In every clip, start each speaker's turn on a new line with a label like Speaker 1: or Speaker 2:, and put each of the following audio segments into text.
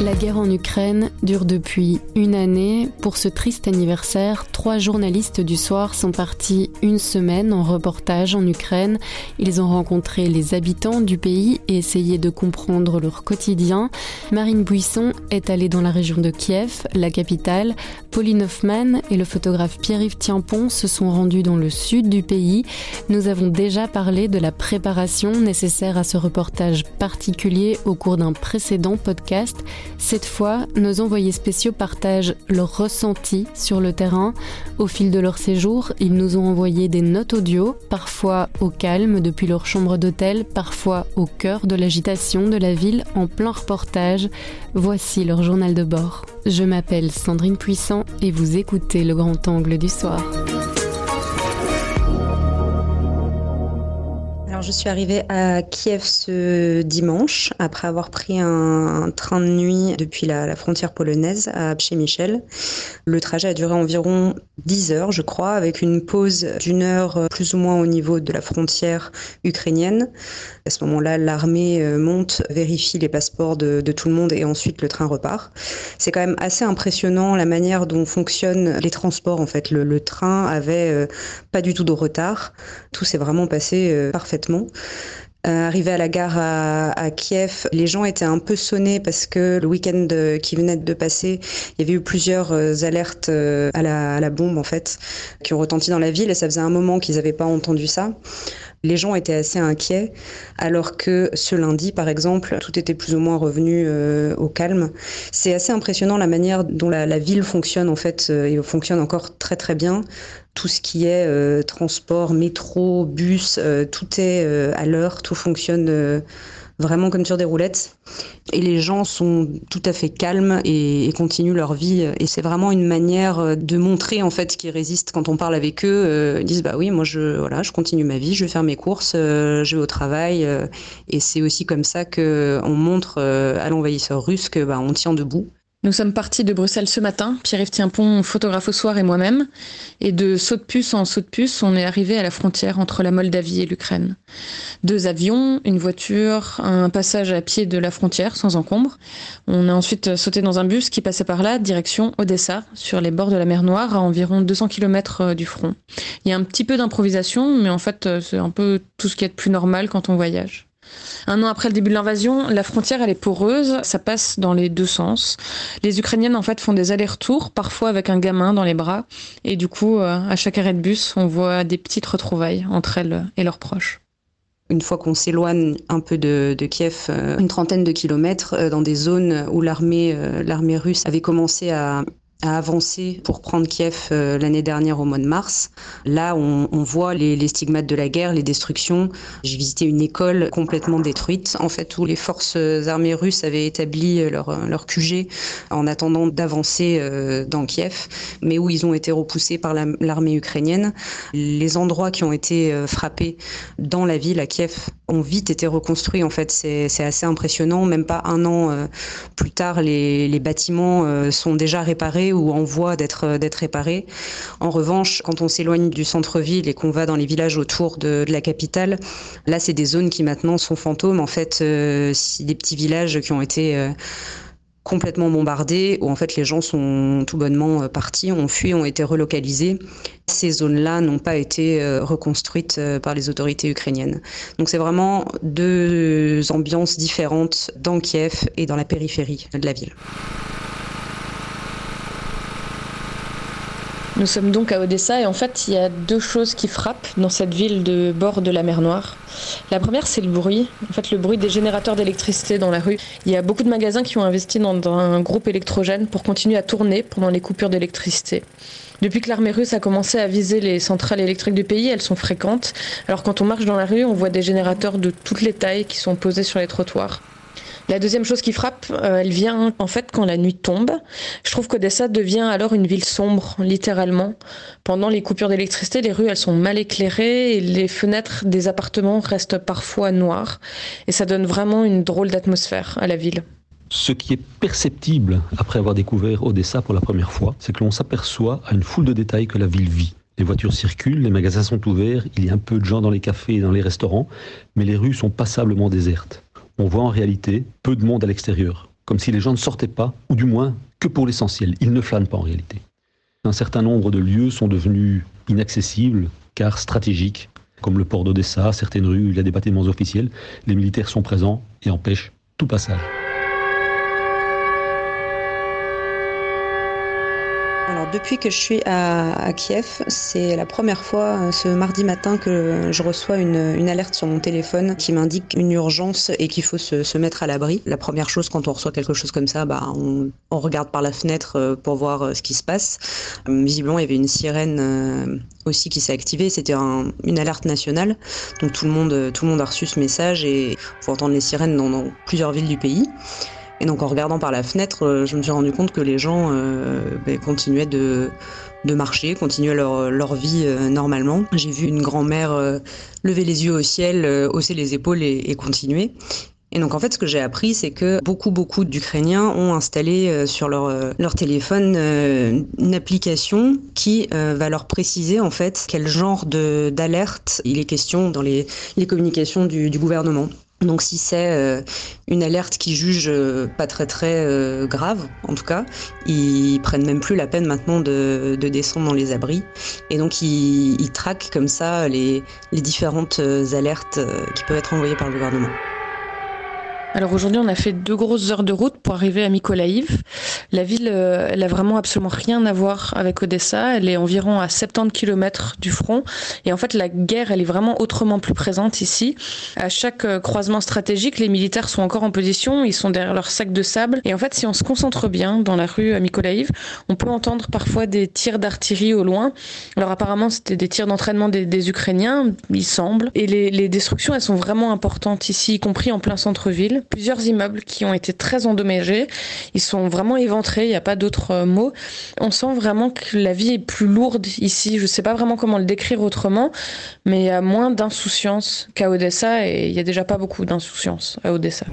Speaker 1: La guerre en Ukraine dure depuis une année. Pour ce triste anniversaire, trois journalistes du soir sont partis une semaine en reportage en Ukraine. Ils ont rencontré les habitants du pays et essayé de comprendre leur quotidien. Marine Buisson est allée dans la région de Kiev, la capitale. Pauline Hoffman et le photographe Pierre-Yves Tiampon se sont rendus dans le sud du pays. Nous avons déjà parlé de la préparation nécessaire à ce reportage particulier au cours d'un précédent podcast. Cette fois, nos envoyés spéciaux partagent leurs ressentis sur le terrain. Au fil de leur séjour, ils nous ont envoyé des notes audio, parfois au calme depuis leur chambre d'hôtel, parfois au cœur de l'agitation de la ville en plein reportage. Voici leur journal de bord. Je m'appelle Sandrine Puissant et vous écoutez le grand angle du soir.
Speaker 2: Je suis arrivée à Kiev ce dimanche après avoir pris un, train de nuit depuis la, frontière polonaise à Przemichel. Le trajet a duré environ 10 heures, je crois, avec une pause d'une heure euh, plus ou moins au niveau de la frontière ukrainienne. À ce moment-là, l'armée euh, monte, vérifie les passeports de, tout le monde et ensuite le train repart. C'est quand même assez impressionnant la manière dont fonctionnent les transports. En fait, le, train avait euh, pas du tout de retard. Tout s'est vraiment passé parfaitement. Euh, arrivé à la gare à, Kiev, les gens étaient un peu sonnés parce que le week-end qui venait de passer, il y avait eu plusieurs euh, alertes euh, à la, bombe en fait qui ont retenti dans la ville et ça faisait un moment qu'ils n'avaient pas entendu ça. Les gens étaient assez inquiets, alors que ce lundi, par exemple, tout était plus ou moins revenu au calme. C'est assez impressionnant la manière dont la, la ville fonctionne en fait, et fonctionne encore très très bien tout ce qui est euh, transport, métro, bus, euh, tout est euh, à l'heure, tout fonctionne vraiment comme sur des roulettes. Et les gens sont tout à fait calmes et, continuent leur vie. Et c'est vraiment une manière de montrer en fait qu'ils résistent. Quand on parle avec eux, ils disent bah oui, moi je voilà, je continue ma vie, je vais faire mes courses, je vais au travail. et c'est aussi comme ça que on montre à l'envahisseur russe que bah, on tient debout
Speaker 3: nous sommes partis de Bruxelles ce matin, Pierre-Yves Tienpont, photographe au soir et moi-même, et de saut de puce en saut de puce, on est arrivé à la frontière entre la Moldavie et l'Ukraine. Deux avions, une voiture, un passage à pied de la frontière sans encombre. On a ensuite sauté dans un bus qui passait par là, direction Odessa, sur les bords de la mer Noire, à environ 200 km euh, du front. Il y a un petit peu d'improvisation, mais en fait, euh, c'est un peu tout ce qui est de plus normal quand on voyage. Un an après le début de l'invasion, la frontière elle est poreuse, ça passe dans les deux sens. Les Ukrainiennes en fait font des allers-retours, parfois avec un gamin dans les bras, et du coup euh, à chaque arrêt de bus, on voit des petites retrouvailles entre elles et leurs proches.
Speaker 2: Une fois qu'on s'éloigne un peu de, Kiev, euh, une trentaine de kilomètres, euh, dans des zones où l'armée russe avait commencé à a avancé pour prendre Kiev euh, l'année dernière au mois de mars. Là, on, voit les, stigmates de la guerre, les destructions. J'ai visité une école complètement détruite, en fait, où les forces armées russes avaient établi leur, leur QG en attendant d'avancer euh, dans Kiev, mais où ils ont été repoussés par l'armée ukrainienne. Les endroits qui ont été euh, frappés dans la ville à Kiev ont vite été reconstruits. En fait, c'est assez impressionnant. Même pas un an plus tard, les, les bâtiments sont déjà réparés ou en voie d'être d'être réparés. En revanche, quand on s'éloigne du centre-ville et qu'on va dans les villages autour de, la capitale, là, c'est des zones qui maintenant sont fantômes. En fait, euh, des petits villages qui ont été euh, complètement bombardés, où en fait les gens sont tout bonnement euh, partis, ont fui, ont été relocalisés. Ces zones-là n'ont pas été reconstruites par les autorités ukrainiennes. Donc c'est vraiment deux ambiances différentes dans Kiev et dans la périphérie de la ville.
Speaker 3: Nous sommes donc à Odessa et en fait il y a deux choses qui frappent dans cette ville de bord de la mer Noire. La première c'est le bruit, en fait le bruit des générateurs d'électricité dans la rue. Il y a beaucoup de magasins qui ont investi dans, un groupe électrogène pour continuer à tourner pendant les coupures d'électricité. Depuis que l'armée russe a commencé à viser les centrales électriques du pays, elles sont fréquentes. Alors quand on marche dans la rue, on voit des générateurs de toutes les tailles qui sont posés sur les trottoirs. La deuxième chose qui frappe, euh, elle vient en fait quand la nuit tombe. Je trouve qu'Odessa devient alors une ville sombre, littéralement. Pendant les coupures d'électricité, les rues elles sont mal éclairées et les fenêtres des appartements restent parfois noires. Et ça donne vraiment une drôle d'atmosphère à la ville.
Speaker 4: Ce qui est perceptible après avoir découvert Odessa pour la première fois, c'est que l'on s'aperçoit à une foule de détails que la ville vit. Les voitures circulent, les magasins sont ouverts, il y a un peu de gens dans les cafés et dans les restaurants, mais les rues sont passablement désertes. On voit en réalité peu de monde à l'extérieur, comme si les gens ne sortaient pas, ou du moins que pour l'essentiel. Ils ne flânent pas en réalité. Un certain nombre de lieux sont devenus inaccessibles, car stratégiques, comme le port d'Odessa, certaines rues il y a des bâtiments officiels. Les militaires sont présents et empêchent tout passage.
Speaker 2: Depuis que je suis à, Kiev, c'est la première fois euh, ce mardi matin que je reçois une, alerte sur mon téléphone qui m'indique une urgence et qu'il faut se, mettre à l'abri. La première chose quand on reçoit quelque chose comme ça, bah, on, regarde par la fenêtre euh, pour voir euh, ce qui se passe. Visiblement, il y avait une sirène aussi qui s'est activée. C'était une alerte nationale, donc tout le monde, tout le monde a reçu ce message et faut entendre les sirènes dans plusieurs villes du pays. Et donc en regardant par la fenêtre, euh, je me suis rendu compte que les gens euh, ben, continuaient de, de marcher, continuaient leur, leur vie euh, normalement. J'ai vu une grand-mère lever les yeux au ciel, hausser les épaules et, et continuer. Et donc en fait, ce que j'ai appris, c'est que beaucoup, beaucoup d'Ukrainiens ont installé sur leur, leur téléphone une application qui va leur préciser en fait quel genre d'alerte il est question dans les, les communications du, du gouvernement. Donc si c'est euh, une alerte qui juge euh, pas très très euh, grave, en tout cas, ils prennent même plus la peine maintenant de, descendre dans les abris. Et donc ils, ils traquent comme ça les, les différentes alertes qui peuvent être envoyées par le gouvernement.
Speaker 3: Alors aujourd'hui, on a fait deux grosses heures de route pour arriver à Mykolaïv. La ville, euh, elle a vraiment absolument rien à voir avec Odessa. Elle est environ à 70 km du front. Et en fait, la guerre, elle est vraiment autrement plus présente ici. À chaque euh, croisement stratégique, les militaires sont encore en position. Ils sont derrière leur sac de sable. Et en fait, si on se concentre bien dans la rue à Mykolaïv, on peut entendre parfois des tirs d'artillerie au loin. Alors apparemment, c'était des tirs d'entraînement des, Ukrainiens, il semble. Et les, les destructions, elles sont vraiment importantes ici, y compris en plein centre-ville plusieurs immeubles qui ont été très endommagés. Ils sont vraiment éventrés, il n'y a pas d'autre euh, mot. On sent vraiment que la vie est plus lourde ici. Je ne sais pas vraiment comment le décrire autrement, mais il y a moins d'insouciance qu'à Odessa et il n'y a déjà pas beaucoup d'insouciance à Odessa.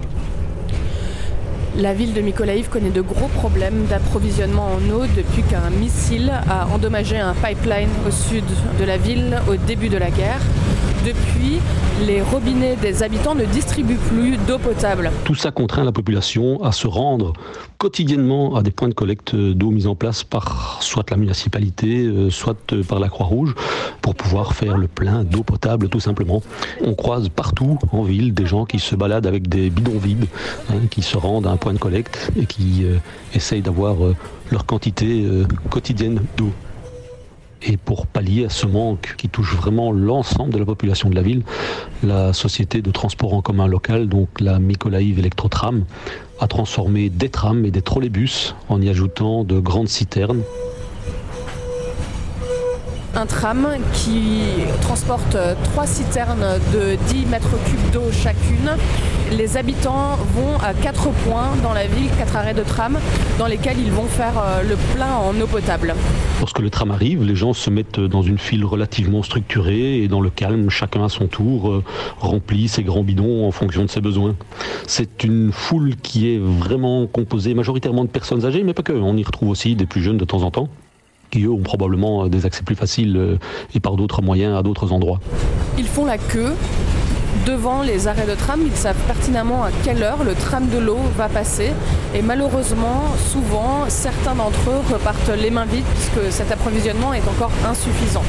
Speaker 3: La ville de Mykolaïv connaît de gros problèmes d'approvisionnement en eau depuis qu'un missile a endommagé un pipeline au sud de la ville au début de la guerre. Depuis, les robinets des habitants ne distribuent plus d'eau potable.
Speaker 4: Tout ça contraint la population à se rendre quotidiennement à des points de collecte d'eau mis en place par soit la municipalité, euh, soit euh, par la Croix-Rouge, pour pouvoir faire le plein d'eau potable tout simplement. On croise partout en ville des gens qui se baladent avec des bidons vides, hein, qui se rendent à un point de collecte et qui euh, essayent d'avoir leur quantité quotidienne d'eau. Et pour pallier à ce manque qui touche vraiment l'ensemble de la population de la ville, la société de transport en commun local, donc la Mykolaïv Electrotram, a transformé des trams et des trolleybus en y ajoutant de grandes citernes
Speaker 3: un tram qui transporte trois citernes de 10 mètres cubes d'eau chacune. Les habitants vont à quatre points dans la ville, quatre arrêts de tram, dans lesquels ils vont faire euh, le plein en eau potable.
Speaker 4: Lorsque le tram arrive, les gens se mettent dans une file relativement structurée et dans le calme, chacun à son tour euh, remplit ses grands bidons en fonction de ses besoins. C'est une foule qui est vraiment composée majoritairement de personnes âgées, mais pas que. On y retrouve aussi des plus jeunes de temps en temps qui eux ont probablement des accès plus faciles euh, et par d'autres moyens à d'autres endroits.
Speaker 3: Ils font la queue devant les arrêts de tram, ils savent pertinemment à quelle heure le tram de l'eau va passer. Et malheureusement, souvent, certains d'entre eux repartent les mains vides puisque cet approvisionnement est encore insuffisant.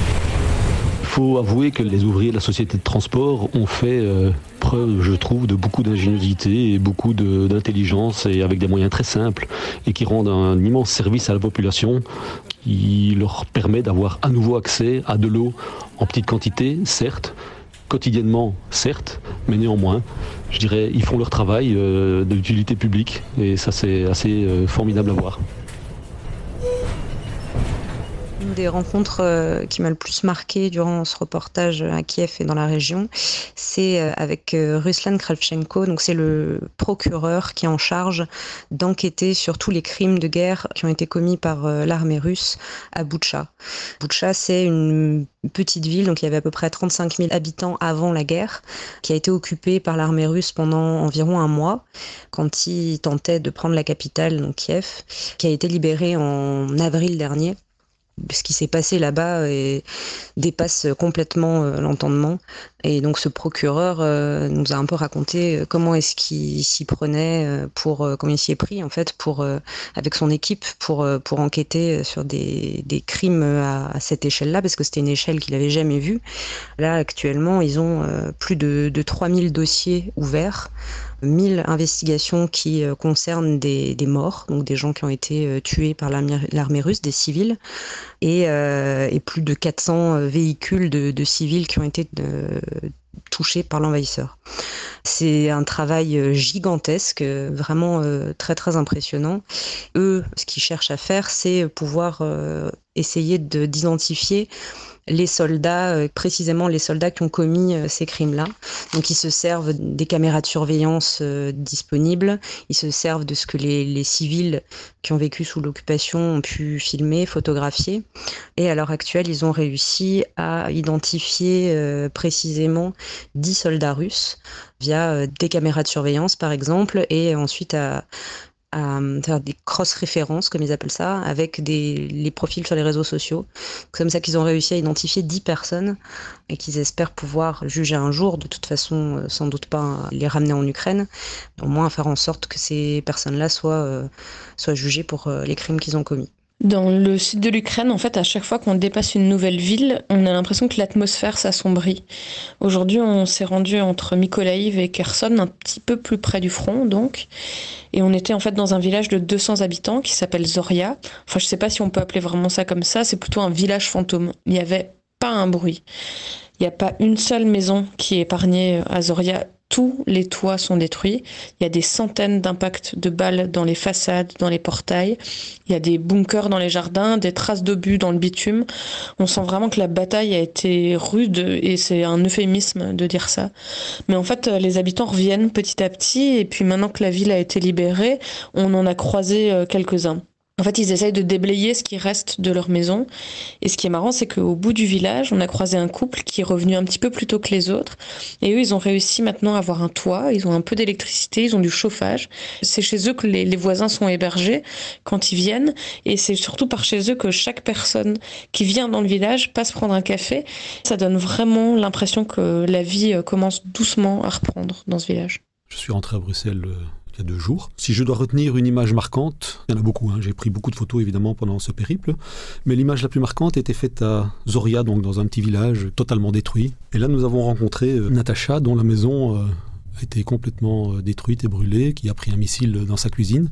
Speaker 4: Il faut avouer que les ouvriers de la société de transport ont fait euh, preuve, je trouve, de beaucoup d'ingéniosité et beaucoup d'intelligence et avec des moyens très simples et qui rendent un immense service à la population qui leur permet d'avoir à nouveau accès à de l'eau en petite quantité, certes, quotidiennement, certes, mais néanmoins, je dirais, ils font leur travail euh, de publique et ça c'est assez euh, formidable à voir
Speaker 2: des rencontres euh, qui m'a le plus marqué durant ce reportage à Kiev et dans la région, c'est euh, avec euh, Ruslan Kravchenko. Donc c'est le procureur qui est en charge d'enquêter sur tous les crimes de guerre qui ont été commis par l'armée russe à Boutcha. Boutcha, c'est une petite ville, donc il y avait à peu près 35 000 habitants avant la guerre, qui a été occupée par l'armée russe pendant environ un mois, quand il tentait de prendre la capitale, donc Kiev, qui a été libérée en avril dernier ce qui s'est passé là-bas dépasse complètement euh, l'entendement. Et donc ce procureur nous a un peu raconté comment est-ce qu'il s'y prenait pour, comment il s'y est pris en fait pour avec son équipe pour pour enquêter sur des, des crimes à, cette échelle-là parce que c'était une échelle qu'il avait jamais vue. Là actuellement ils ont plus de, de 3000 dossiers ouverts 1000 investigations qui euh, concernent des, morts, donc des gens qui ont été euh, tués par l'armée russe, des civils, et, euh, plus de 400 véhicules de, civils qui ont été touchés par l'envahisseur. C'est un travail gigantesque, vraiment très très impressionnant. Eux, ce qu'ils cherchent à faire, c'est pouvoir essayer d'identifier les soldats, euh, précisément les soldats qui ont commis euh, ces crimes-là. Donc ils se servent des caméras de surveillance euh, disponibles, ils se servent de ce que les, civils qui ont vécu sous l'occupation ont pu filmer, photographier. Et à l'heure actuelle, ils ont réussi à identifier précisément 10 soldats russes via des caméras de surveillance par exemple, et ensuite à, à euh, faire des cross-références, comme ils appellent ça, avec des, les profils sur les réseaux sociaux. Comme ça qu'ils ont réussi à identifier 10 personnes et qu'ils espèrent pouvoir juger un jour, de toute façon, euh, sans doute pas les ramener en Ukraine, au moins faire en sorte que ces personnes-là soient, euh, soient jugées pour les crimes qu'ils ont commis.
Speaker 3: Dans le sud de l'Ukraine, en fait, à chaque fois qu'on dépasse une nouvelle ville, on a l'impression que l'atmosphère s'assombrit. Aujourd'hui, on s'est rendu entre Mykolaiv et Kherson, un petit peu plus près du front, donc. Et on était en fait dans un village de 200 habitants qui s'appelle Zoria. Enfin, je sais pas si on peut appeler vraiment ça comme ça, c'est plutôt un village fantôme. Il n'y avait pas un bruit. Il n'y a pas une seule maison qui est épargnée à Zoria tous les toits sont détruits. Il y a des centaines d'impacts de balles dans les façades, dans les portails. Il y a des bunkers dans les jardins, des traces d'obus dans le bitume. On sent vraiment que la bataille a été rude et c'est un euphémisme de dire ça. Mais en fait, les habitants reviennent petit à petit et puis maintenant que la ville a été libérée, on en a croisé euh, quelques-uns. En fait, ils essayent de déblayer ce qui reste de leur maison. Et ce qui est marrant, c'est qu'au bout du village, on a croisé un couple qui est revenu un petit peu plus tôt que les autres. Et eux, ils ont réussi maintenant à avoir un toit, ils ont un peu d'électricité, ils ont du chauffage. C'est chez eux que les, voisins sont hébergés quand ils viennent. Et c'est surtout par chez eux que chaque personne qui vient dans le village passe prendre un café. Ça donne vraiment l'impression que la vie euh, commence doucement à reprendre dans ce village.
Speaker 4: Je suis rentré à Bruxelles euh, deux jours. Si je dois retenir une image marquante, il y en a beaucoup, hein. j'ai pris beaucoup de photos évidemment pendant ce périple, mais l'image la plus marquante était faite à Zoria, donc dans un petit village totalement détruit. Et là nous avons rencontré euh, Natacha, dont la maison... Euh, a été complètement euh, détruite et brûlée, qui a pris un missile dans sa cuisine.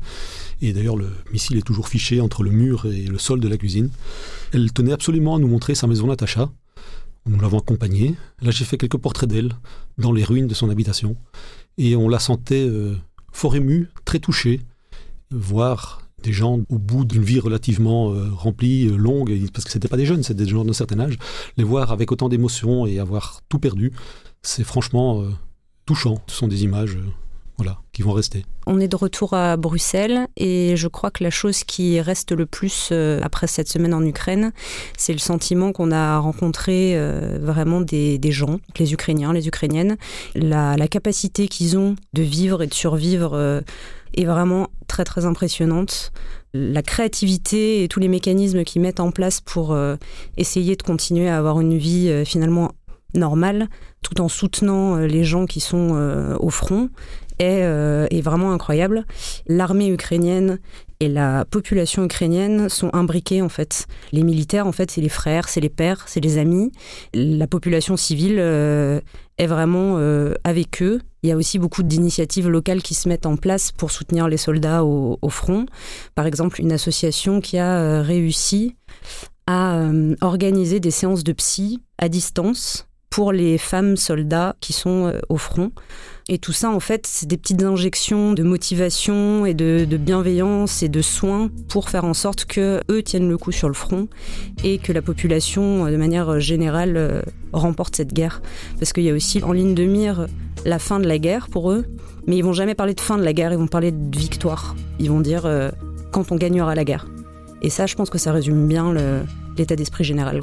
Speaker 4: Et d'ailleurs, le missile est toujours fiché entre le mur et le sol de la cuisine. Elle tenait absolument à nous montrer sa maison Natacha. Nous l'avons accompagnée. Là, j'ai fait quelques portraits d'elle dans les ruines de son habitation. Et on la sentait fort ému, très touché, voir des gens au bout d'une vie relativement euh, remplie, euh, longue, parce que c'était pas des jeunes, c'était des gens d'un certain âge, les voir avec autant d'émotion et avoir tout perdu, c'est franchement euh, touchant. Ce sont des images qui vont rester.
Speaker 1: On est de retour à Bruxelles et je crois que la chose qui reste le plus euh, après cette semaine en Ukraine, c'est le sentiment qu'on a rencontré euh, vraiment des, gens, les Ukrainiens, les Ukrainiennes, la, capacité qu'ils ont de vivre et de survivre euh, est vraiment très très impressionnante. La créativité et tous les mécanismes qu'ils mettent en place pour essayer de continuer à avoir une vie finalement normale, tout en soutenant les gens qui sont au front, euh, est, vraiment incroyable. L'armée ukrainienne et la population ukrainienne sont imbriquées en fait. Les militaires en fait c'est les frères, c'est les pères, c'est les amis. La population civile euh, est vraiment euh, avec eux. Il y a aussi beaucoup d'initiatives locales qui se mettent en place pour soutenir les soldats au, au front. Par exemple, une association qui a réussi à organiser des séances de psy à distance pour les femmes soldats qui sont au front. Et tout ça, en fait, c'est des petites injections de motivation et de, bienveillance et de soins pour faire en sorte que eux tiennent le coup sur le front et que la population, de manière générale, euh, remporte cette guerre. Parce qu'il y a aussi en ligne de mire la fin de la guerre pour eux, mais ils vont jamais parler de fin de la guerre, ils vont parler de victoire. Ils vont dire euh, quand on gagnera la guerre. Et ça, je pense que ça résume bien l'état d'esprit général.